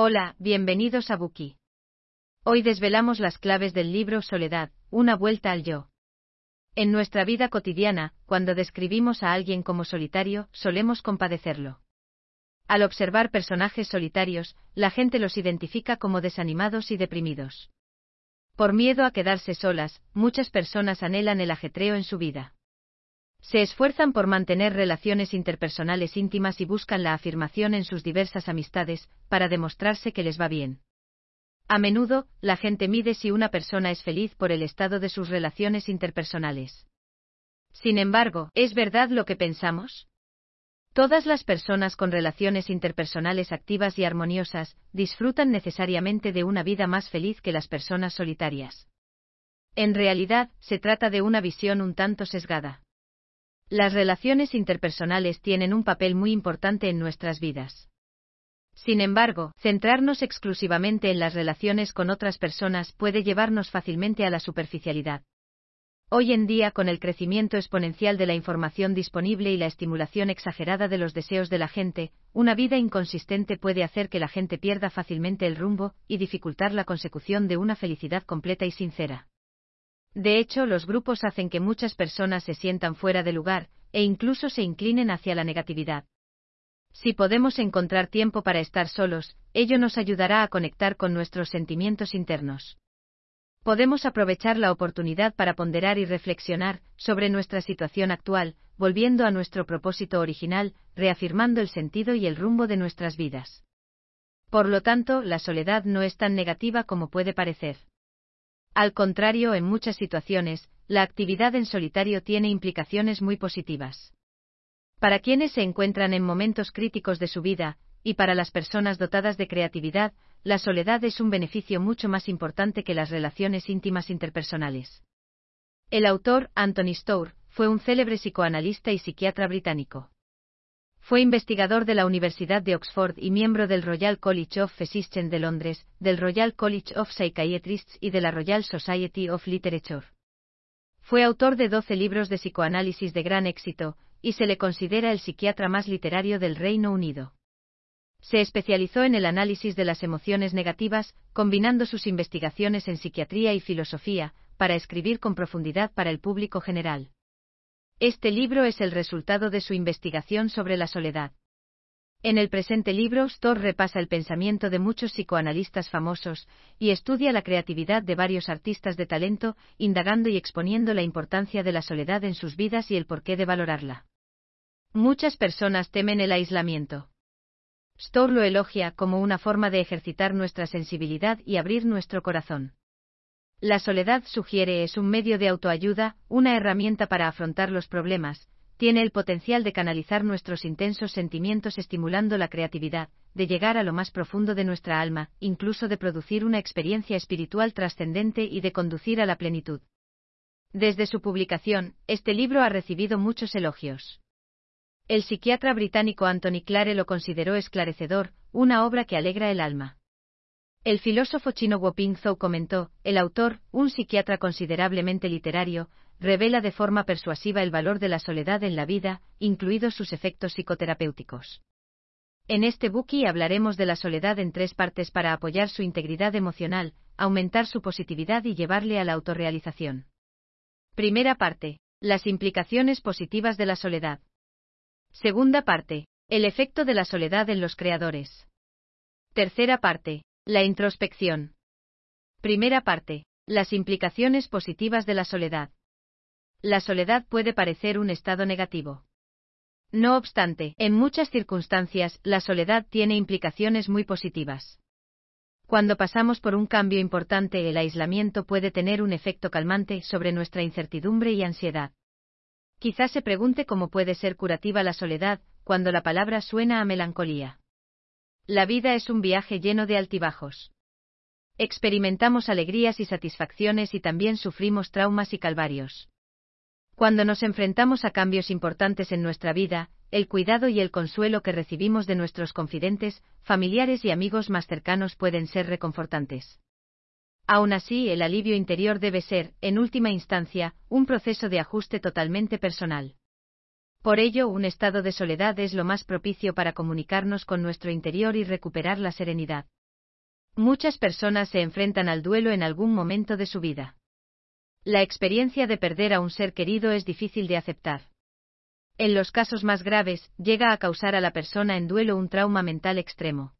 Hola, bienvenidos a Buki. Hoy desvelamos las claves del libro Soledad, una vuelta al yo. En nuestra vida cotidiana, cuando describimos a alguien como solitario, solemos compadecerlo. Al observar personajes solitarios, la gente los identifica como desanimados y deprimidos. Por miedo a quedarse solas, muchas personas anhelan el ajetreo en su vida. Se esfuerzan por mantener relaciones interpersonales íntimas y buscan la afirmación en sus diversas amistades, para demostrarse que les va bien. A menudo, la gente mide si una persona es feliz por el estado de sus relaciones interpersonales. Sin embargo, ¿es verdad lo que pensamos? Todas las personas con relaciones interpersonales activas y armoniosas disfrutan necesariamente de una vida más feliz que las personas solitarias. En realidad, se trata de una visión un tanto sesgada. Las relaciones interpersonales tienen un papel muy importante en nuestras vidas. Sin embargo, centrarnos exclusivamente en las relaciones con otras personas puede llevarnos fácilmente a la superficialidad. Hoy en día, con el crecimiento exponencial de la información disponible y la estimulación exagerada de los deseos de la gente, una vida inconsistente puede hacer que la gente pierda fácilmente el rumbo y dificultar la consecución de una felicidad completa y sincera. De hecho, los grupos hacen que muchas personas se sientan fuera de lugar, e incluso se inclinen hacia la negatividad. Si podemos encontrar tiempo para estar solos, ello nos ayudará a conectar con nuestros sentimientos internos. Podemos aprovechar la oportunidad para ponderar y reflexionar sobre nuestra situación actual, volviendo a nuestro propósito original, reafirmando el sentido y el rumbo de nuestras vidas. Por lo tanto, la soledad no es tan negativa como puede parecer. Al contrario, en muchas situaciones, la actividad en solitario tiene implicaciones muy positivas. Para quienes se encuentran en momentos críticos de su vida, y para las personas dotadas de creatividad, la soledad es un beneficio mucho más importante que las relaciones íntimas interpersonales. El autor, Anthony Stour, fue un célebre psicoanalista y psiquiatra británico. Fue investigador de la Universidad de Oxford y miembro del Royal College of Physicians de Londres, del Royal College of Psychiatrists y de la Royal Society of Literature. Fue autor de 12 libros de psicoanálisis de gran éxito, y se le considera el psiquiatra más literario del Reino Unido. Se especializó en el análisis de las emociones negativas, combinando sus investigaciones en psiquiatría y filosofía, para escribir con profundidad para el público general. Este libro es el resultado de su investigación sobre la soledad. En el presente libro, Storr repasa el pensamiento de muchos psicoanalistas famosos y estudia la creatividad de varios artistas de talento, indagando y exponiendo la importancia de la soledad en sus vidas y el porqué de valorarla. Muchas personas temen el aislamiento. Storr lo elogia como una forma de ejercitar nuestra sensibilidad y abrir nuestro corazón. La soledad sugiere es un medio de autoayuda, una herramienta para afrontar los problemas, tiene el potencial de canalizar nuestros intensos sentimientos estimulando la creatividad, de llegar a lo más profundo de nuestra alma, incluso de producir una experiencia espiritual trascendente y de conducir a la plenitud. Desde su publicación, este libro ha recibido muchos elogios. El psiquiatra británico Anthony Clare lo consideró esclarecedor, una obra que alegra el alma. El filósofo chino Ping Zhou comentó, el autor, un psiquiatra considerablemente literario, revela de forma persuasiva el valor de la soledad en la vida, incluidos sus efectos psicoterapéuticos. En este buki hablaremos de la soledad en tres partes para apoyar su integridad emocional, aumentar su positividad y llevarle a la autorrealización. Primera parte. Las implicaciones positivas de la soledad. Segunda parte. El efecto de la soledad en los creadores. Tercera parte. La introspección. Primera parte. Las implicaciones positivas de la soledad. La soledad puede parecer un estado negativo. No obstante, en muchas circunstancias, la soledad tiene implicaciones muy positivas. Cuando pasamos por un cambio importante, el aislamiento puede tener un efecto calmante sobre nuestra incertidumbre y ansiedad. Quizás se pregunte cómo puede ser curativa la soledad, cuando la palabra suena a melancolía. La vida es un viaje lleno de altibajos. Experimentamos alegrías y satisfacciones y también sufrimos traumas y calvarios. Cuando nos enfrentamos a cambios importantes en nuestra vida, el cuidado y el consuelo que recibimos de nuestros confidentes, familiares y amigos más cercanos pueden ser reconfortantes. Aún así, el alivio interior debe ser, en última instancia, un proceso de ajuste totalmente personal. Por ello, un estado de soledad es lo más propicio para comunicarnos con nuestro interior y recuperar la serenidad. Muchas personas se enfrentan al duelo en algún momento de su vida. La experiencia de perder a un ser querido es difícil de aceptar. En los casos más graves, llega a causar a la persona en duelo un trauma mental extremo.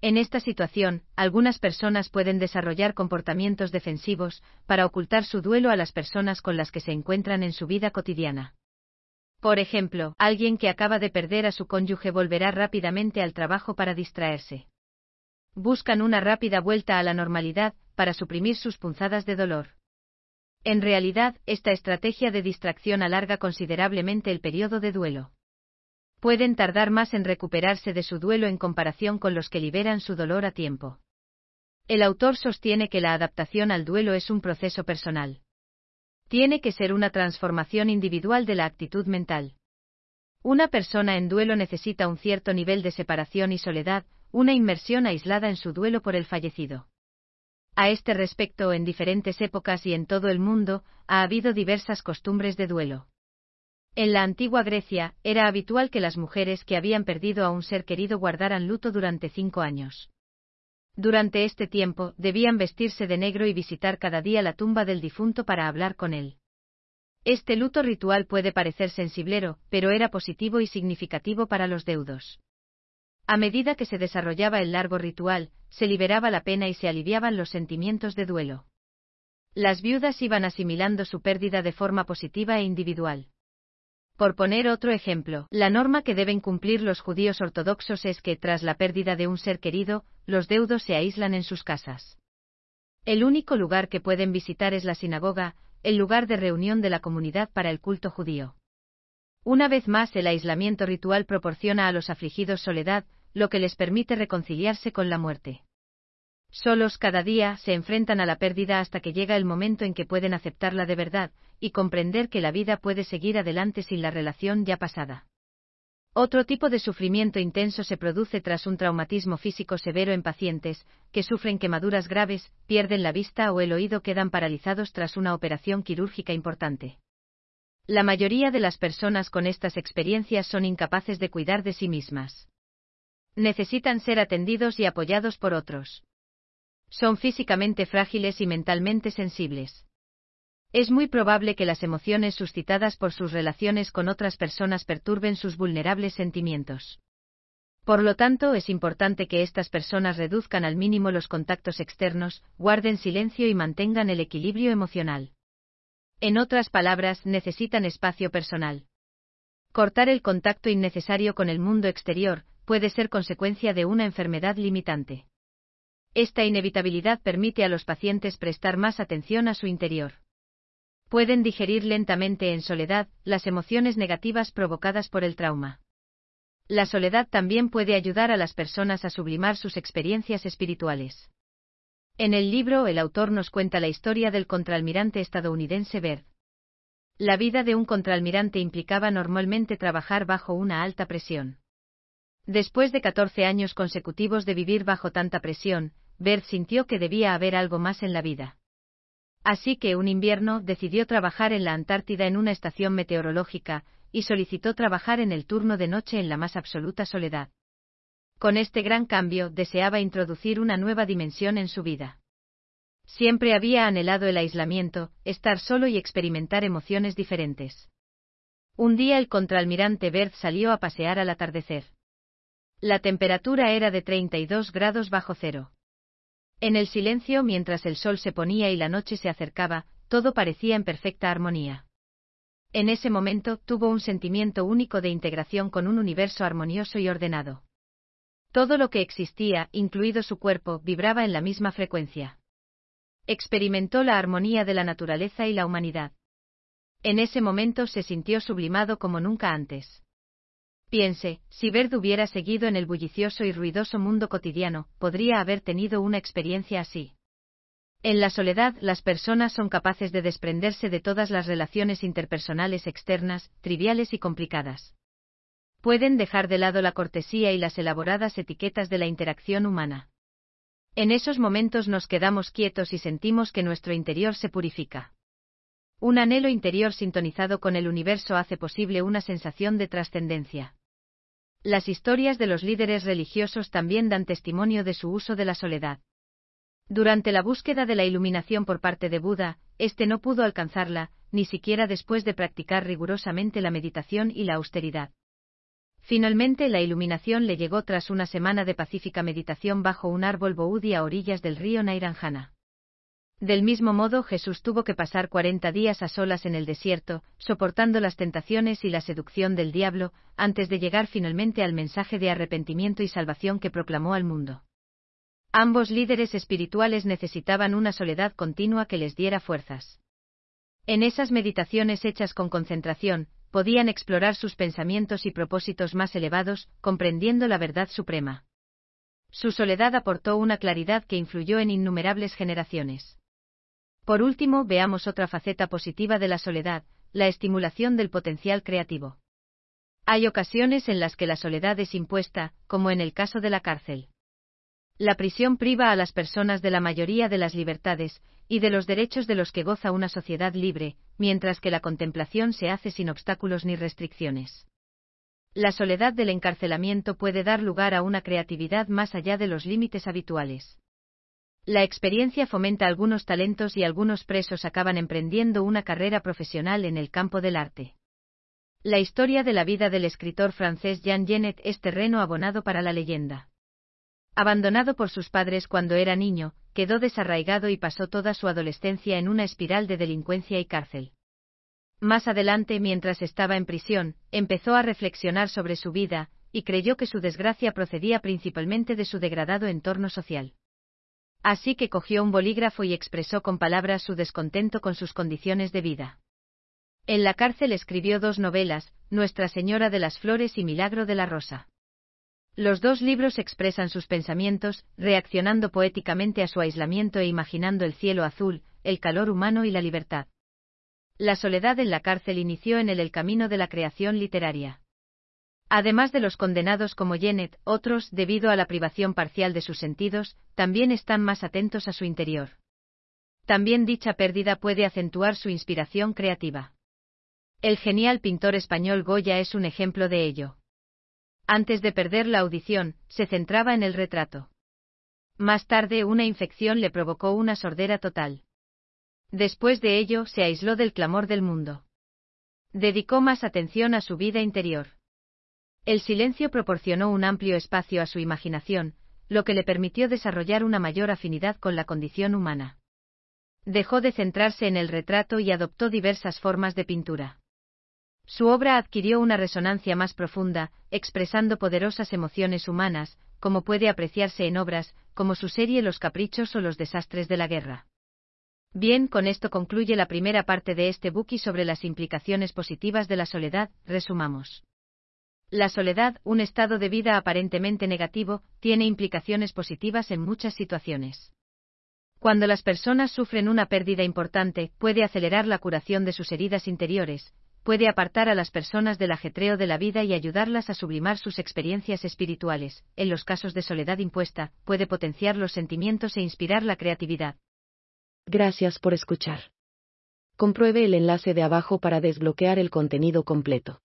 En esta situación, algunas personas pueden desarrollar comportamientos defensivos para ocultar su duelo a las personas con las que se encuentran en su vida cotidiana. Por ejemplo, alguien que acaba de perder a su cónyuge volverá rápidamente al trabajo para distraerse. Buscan una rápida vuelta a la normalidad para suprimir sus punzadas de dolor. En realidad, esta estrategia de distracción alarga considerablemente el periodo de duelo pueden tardar más en recuperarse de su duelo en comparación con los que liberan su dolor a tiempo. El autor sostiene que la adaptación al duelo es un proceso personal. Tiene que ser una transformación individual de la actitud mental. Una persona en duelo necesita un cierto nivel de separación y soledad, una inmersión aislada en su duelo por el fallecido. A este respecto, en diferentes épocas y en todo el mundo, ha habido diversas costumbres de duelo. En la antigua Grecia, era habitual que las mujeres que habían perdido a un ser querido guardaran luto durante cinco años. Durante este tiempo, debían vestirse de negro y visitar cada día la tumba del difunto para hablar con él. Este luto ritual puede parecer sensiblero, pero era positivo y significativo para los deudos. A medida que se desarrollaba el largo ritual, se liberaba la pena y se aliviaban los sentimientos de duelo. Las viudas iban asimilando su pérdida de forma positiva e individual. Por poner otro ejemplo, la norma que deben cumplir los judíos ortodoxos es que, tras la pérdida de un ser querido, los deudos se aíslan en sus casas. El único lugar que pueden visitar es la sinagoga, el lugar de reunión de la comunidad para el culto judío. Una vez más, el aislamiento ritual proporciona a los afligidos soledad, lo que les permite reconciliarse con la muerte. Solos cada día se enfrentan a la pérdida hasta que llega el momento en que pueden aceptarla de verdad, y comprender que la vida puede seguir adelante sin la relación ya pasada. Otro tipo de sufrimiento intenso se produce tras un traumatismo físico severo en pacientes, que sufren quemaduras graves, pierden la vista o el oído quedan paralizados tras una operación quirúrgica importante. La mayoría de las personas con estas experiencias son incapaces de cuidar de sí mismas. Necesitan ser atendidos y apoyados por otros. Son físicamente frágiles y mentalmente sensibles. Es muy probable que las emociones suscitadas por sus relaciones con otras personas perturben sus vulnerables sentimientos. Por lo tanto, es importante que estas personas reduzcan al mínimo los contactos externos, guarden silencio y mantengan el equilibrio emocional. En otras palabras, necesitan espacio personal. Cortar el contacto innecesario con el mundo exterior puede ser consecuencia de una enfermedad limitante. Esta inevitabilidad permite a los pacientes prestar más atención a su interior. Pueden digerir lentamente en soledad las emociones negativas provocadas por el trauma. La soledad también puede ayudar a las personas a sublimar sus experiencias espirituales. En el libro el autor nos cuenta la historia del contraalmirante estadounidense Bert. La vida de un contraalmirante implicaba normalmente trabajar bajo una alta presión. Después de 14 años consecutivos de vivir bajo tanta presión, Bert sintió que debía haber algo más en la vida. Así que un invierno decidió trabajar en la Antártida en una estación meteorológica, y solicitó trabajar en el turno de noche en la más absoluta soledad. Con este gran cambio deseaba introducir una nueva dimensión en su vida. Siempre había anhelado el aislamiento, estar solo y experimentar emociones diferentes. Un día el contraalmirante Bert salió a pasear al atardecer. La temperatura era de 32 grados bajo cero. En el silencio mientras el sol se ponía y la noche se acercaba, todo parecía en perfecta armonía. En ese momento tuvo un sentimiento único de integración con un universo armonioso y ordenado. Todo lo que existía, incluido su cuerpo, vibraba en la misma frecuencia. Experimentó la armonía de la naturaleza y la humanidad. En ese momento se sintió sublimado como nunca antes. Piense, si Verd hubiera seguido en el bullicioso y ruidoso mundo cotidiano, podría haber tenido una experiencia así. En la soledad, las personas son capaces de desprenderse de todas las relaciones interpersonales externas, triviales y complicadas. Pueden dejar de lado la cortesía y las elaboradas etiquetas de la interacción humana. En esos momentos nos quedamos quietos y sentimos que nuestro interior se purifica. Un anhelo interior sintonizado con el universo hace posible una sensación de trascendencia. Las historias de los líderes religiosos también dan testimonio de su uso de la soledad. Durante la búsqueda de la iluminación por parte de Buda, éste no pudo alcanzarla, ni siquiera después de practicar rigurosamente la meditación y la austeridad. Finalmente la iluminación le llegó tras una semana de pacífica meditación bajo un árbol boudi a orillas del río Nairanjana. Del mismo modo Jesús tuvo que pasar cuarenta días a solas en el desierto, soportando las tentaciones y la seducción del diablo, antes de llegar finalmente al mensaje de arrepentimiento y salvación que proclamó al mundo. Ambos líderes espirituales necesitaban una soledad continua que les diera fuerzas. En esas meditaciones hechas con concentración, podían explorar sus pensamientos y propósitos más elevados, comprendiendo la verdad suprema. Su soledad aportó una claridad que influyó en innumerables generaciones. Por último, veamos otra faceta positiva de la soledad, la estimulación del potencial creativo. Hay ocasiones en las que la soledad es impuesta, como en el caso de la cárcel. La prisión priva a las personas de la mayoría de las libertades, y de los derechos de los que goza una sociedad libre, mientras que la contemplación se hace sin obstáculos ni restricciones. La soledad del encarcelamiento puede dar lugar a una creatividad más allá de los límites habituales. La experiencia fomenta algunos talentos y algunos presos acaban emprendiendo una carrera profesional en el campo del arte. La historia de la vida del escritor francés Jean Genet es terreno abonado para la leyenda. Abandonado por sus padres cuando era niño, quedó desarraigado y pasó toda su adolescencia en una espiral de delincuencia y cárcel. Más adelante, mientras estaba en prisión, empezó a reflexionar sobre su vida, y creyó que su desgracia procedía principalmente de su degradado entorno social. Así que cogió un bolígrafo y expresó con palabras su descontento con sus condiciones de vida. En la cárcel escribió dos novelas, Nuestra Señora de las Flores y Milagro de la Rosa. Los dos libros expresan sus pensamientos, reaccionando poéticamente a su aislamiento e imaginando el cielo azul, el calor humano y la libertad. La soledad en la cárcel inició en él el camino de la creación literaria. Además de los condenados como Janet, otros, debido a la privación parcial de sus sentidos, también están más atentos a su interior. También dicha pérdida puede acentuar su inspiración creativa. El genial pintor español Goya es un ejemplo de ello. Antes de perder la audición, se centraba en el retrato. Más tarde una infección le provocó una sordera total. Después de ello se aisló del clamor del mundo. Dedicó más atención a su vida interior. El silencio proporcionó un amplio espacio a su imaginación, lo que le permitió desarrollar una mayor afinidad con la condición humana. Dejó de centrarse en el retrato y adoptó diversas formas de pintura. Su obra adquirió una resonancia más profunda, expresando poderosas emociones humanas, como puede apreciarse en obras, como su serie Los caprichos o los desastres de la guerra. Bien, con esto concluye la primera parte de este buki sobre las implicaciones positivas de la soledad, resumamos. La soledad, un estado de vida aparentemente negativo, tiene implicaciones positivas en muchas situaciones. Cuando las personas sufren una pérdida importante, puede acelerar la curación de sus heridas interiores, puede apartar a las personas del ajetreo de la vida y ayudarlas a sublimar sus experiencias espirituales. En los casos de soledad impuesta, puede potenciar los sentimientos e inspirar la creatividad. Gracias por escuchar. Compruebe el enlace de abajo para desbloquear el contenido completo.